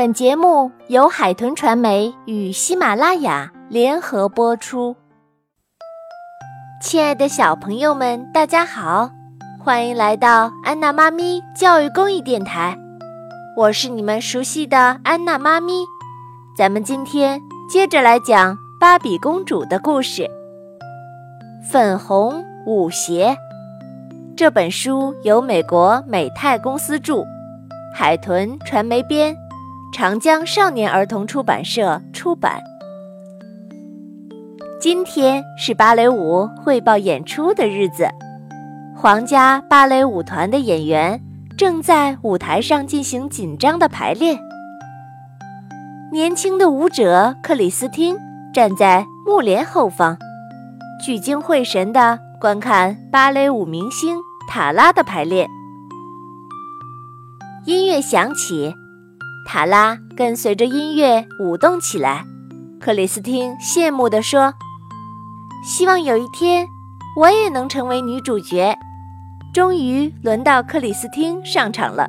本节目由海豚传媒与喜马拉雅联合播出。亲爱的小朋友们，大家好，欢迎来到安娜妈咪教育公益电台，我是你们熟悉的安娜妈咪。咱们今天接着来讲芭比公主的故事。粉红舞鞋这本书由美国美泰公司著，海豚传媒编。长江少年儿童出版社出版。今天是芭蕾舞汇报演出的日子，皇家芭蕾舞团的演员正在舞台上进行紧张的排练。年轻的舞者克里斯汀站在幕帘后方，聚精会神地观看芭蕾舞明星塔拉的排练。音乐响起。塔拉跟随着音乐舞动起来，克里斯汀羡慕地说：“希望有一天我也能成为女主角。”终于轮到克里斯汀上场了，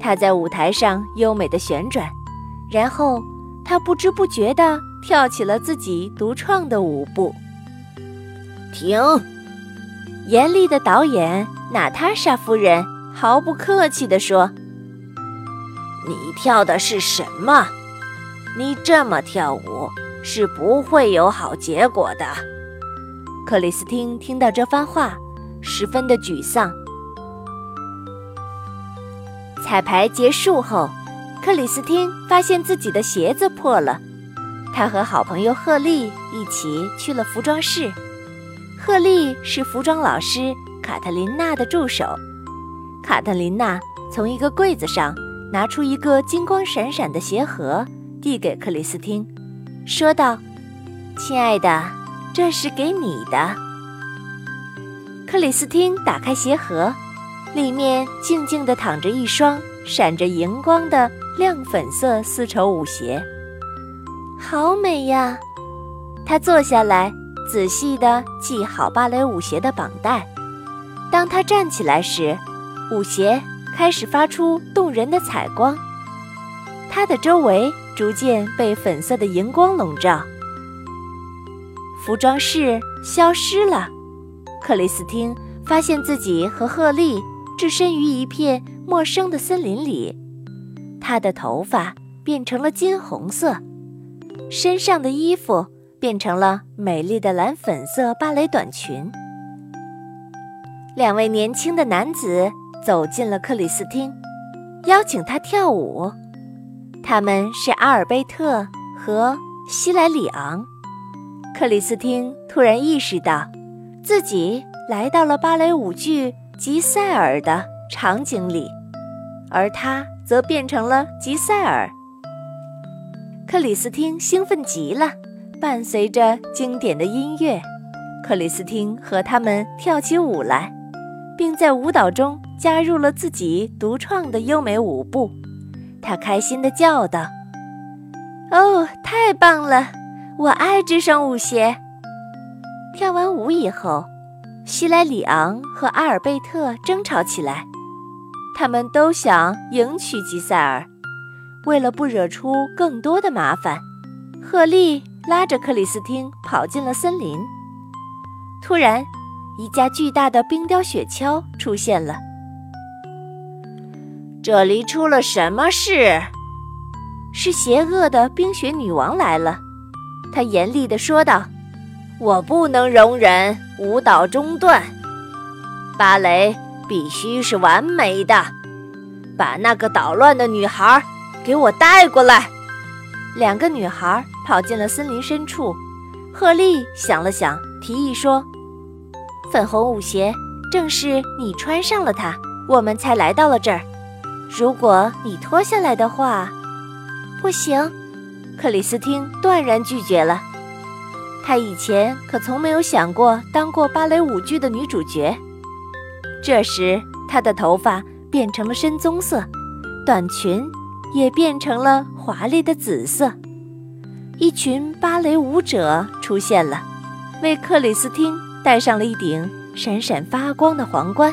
她在舞台上优美的旋转，然后她不知不觉地跳起了自己独创的舞步。停！严厉的导演娜塔莎夫人毫不客气地说。你跳的是什么？你这么跳舞是不会有好结果的。克里斯汀听到这番话，十分的沮丧。彩排结束后，克里斯汀发现自己的鞋子破了。他和好朋友赫利一起去了服装室。赫利是服装老师卡特琳娜的助手。卡特琳娜从一个柜子上。拿出一个金光闪闪的鞋盒，递给克里斯汀，说道：“亲爱的，这是给你的。”克里斯汀打开鞋盒，里面静静地躺着一双闪着荧光的亮粉色丝绸舞鞋，好美呀！他坐下来，仔细地系好芭蕾舞鞋的绑带。当他站起来时，舞鞋。开始发出动人的彩光，它的周围逐渐被粉色的荧光笼罩。服装室消失了，克里斯汀发现自己和赫利置身于一片陌生的森林里。她的头发变成了金红色，身上的衣服变成了美丽的蓝粉色芭蕾短裙。两位年轻的男子。走进了克里斯汀，邀请他跳舞。他们是阿尔贝特和西莱里昂。克里斯汀突然意识到，自己来到了芭蕾舞剧《吉赛尔》的场景里，而他则变成了吉赛尔。克里斯汀兴奋极了，伴随着经典的音乐，克里斯汀和他们跳起舞来，并在舞蹈中。加入了自己独创的优美舞步，他开心地叫道：“哦，太棒了！我爱这双舞鞋。”跳完舞以后，希莱里昂和阿尔贝特争吵起来，他们都想迎娶吉赛尔。为了不惹出更多的麻烦，赫利拉着克里斯汀跑进了森林。突然，一架巨大的冰雕雪橇出现了。这里出了什么事？是邪恶的冰雪女王来了。她严厉地说道：“我不能容忍舞蹈中断，芭蕾必须是完美的。把那个捣乱的女孩给我带过来。”两个女孩跑进了森林深处。赫利想了想，提议说：“粉红舞鞋正是你穿上了它，我们才来到了这儿。”如果你脱下来的话，不行。克里斯汀断然拒绝了。她以前可从没有想过当过芭蕾舞剧的女主角。这时，她的头发变成了深棕色，短裙也变成了华丽的紫色。一群芭蕾舞者出现了，为克里斯汀戴上了一顶闪闪发光的皇冠。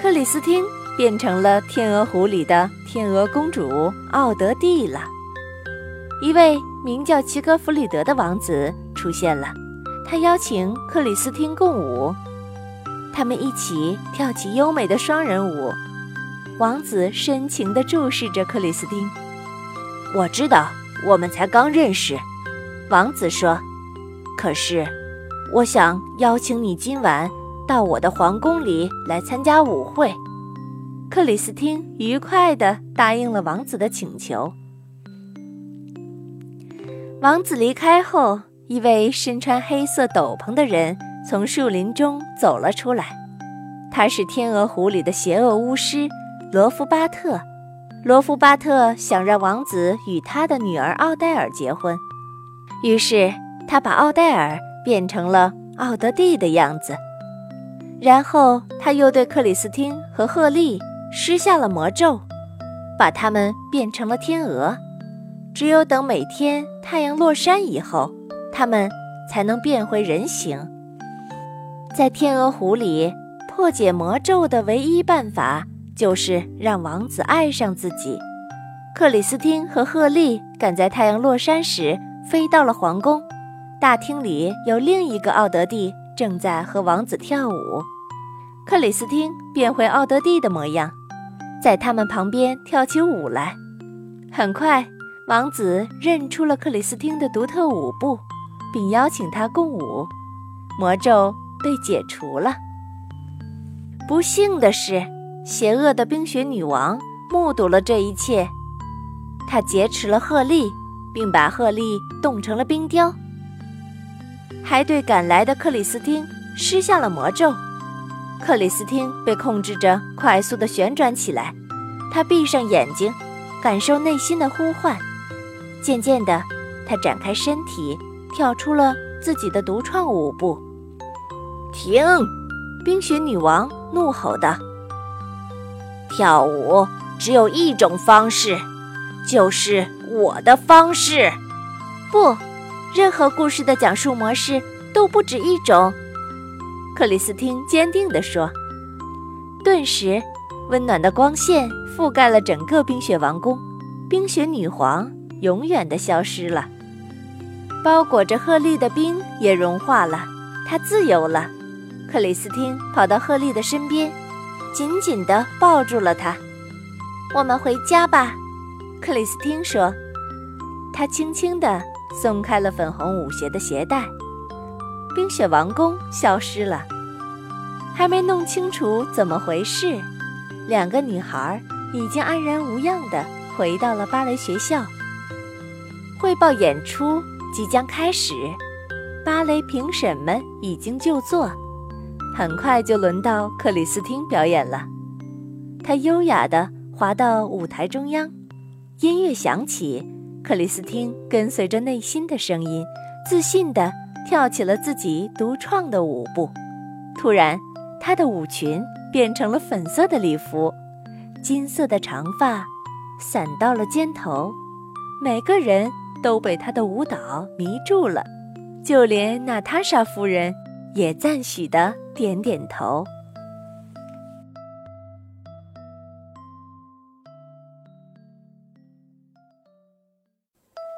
克里斯汀。变成了天鹅湖里的天鹅公主奥德蒂了。一位名叫齐格弗里德的王子出现了，他邀请克里斯汀共舞，他们一起跳起优美的双人舞。王子深情地注视着克里斯汀。我知道，我们才刚认识，王子说。可是，我想邀请你今晚到我的皇宫里来参加舞会。克里斯汀愉快地答应了王子的请求。王子离开后，一位身穿黑色斗篷的人从树林中走了出来。他是天鹅湖里的邪恶巫师罗夫巴特。罗夫巴特想让王子与他的女儿奥黛尔结婚，于是他把奥黛尔变成了奥德蒂的样子。然后他又对克里斯汀和赫利施下了魔咒，把他们变成了天鹅。只有等每天太阳落山以后，他们才能变回人形。在天鹅湖里破解魔咒的唯一办法，就是让王子爱上自己。克里斯汀和赫利赶在太阳落山时飞到了皇宫，大厅里有另一个奥德蒂正在和王子跳舞。克里斯汀变回奥德蒂的模样，在他们旁边跳起舞来。很快。王子认出了克里斯汀的独特舞步，并邀请她共舞。魔咒被解除了。不幸的是，邪恶的冰雪女王目睹了这一切，她劫持了赫利，并把赫利冻成了冰雕，还对赶来的克里斯汀施下了魔咒。克里斯汀被控制着快速地旋转起来，他闭上眼睛，感受内心的呼唤。渐渐的，他展开身体，跳出了自己的独创舞步。停！冰雪女王怒吼道：“跳舞只有一种方式，就是我的方式。不，任何故事的讲述模式都不止一种。”克里斯汀坚定地说。顿时，温暖的光线覆盖了整个冰雪王宫，冰雪女皇。永远的消失了，包裹着赫利的冰也融化了，她自由了。克里斯汀跑到赫利的身边，紧紧地抱住了她。我们回家吧，克里斯汀说。她轻轻地松开了粉红舞鞋的鞋带，冰雪王宫消失了。还没弄清楚怎么回事，两个女孩已经安然无恙地回到了芭蕾学校。汇报演出即将开始，芭蕾评审们已经就座，很快就轮到克里斯汀表演了。他优雅地滑到舞台中央，音乐响起，克里斯汀跟随着内心的声音，自信地跳起了自己独创的舞步。突然，她的舞裙变成了粉色的礼服，金色的长发散到了肩头，每个人。都被她的舞蹈迷住了，就连娜塔莎夫人也赞许的点点头。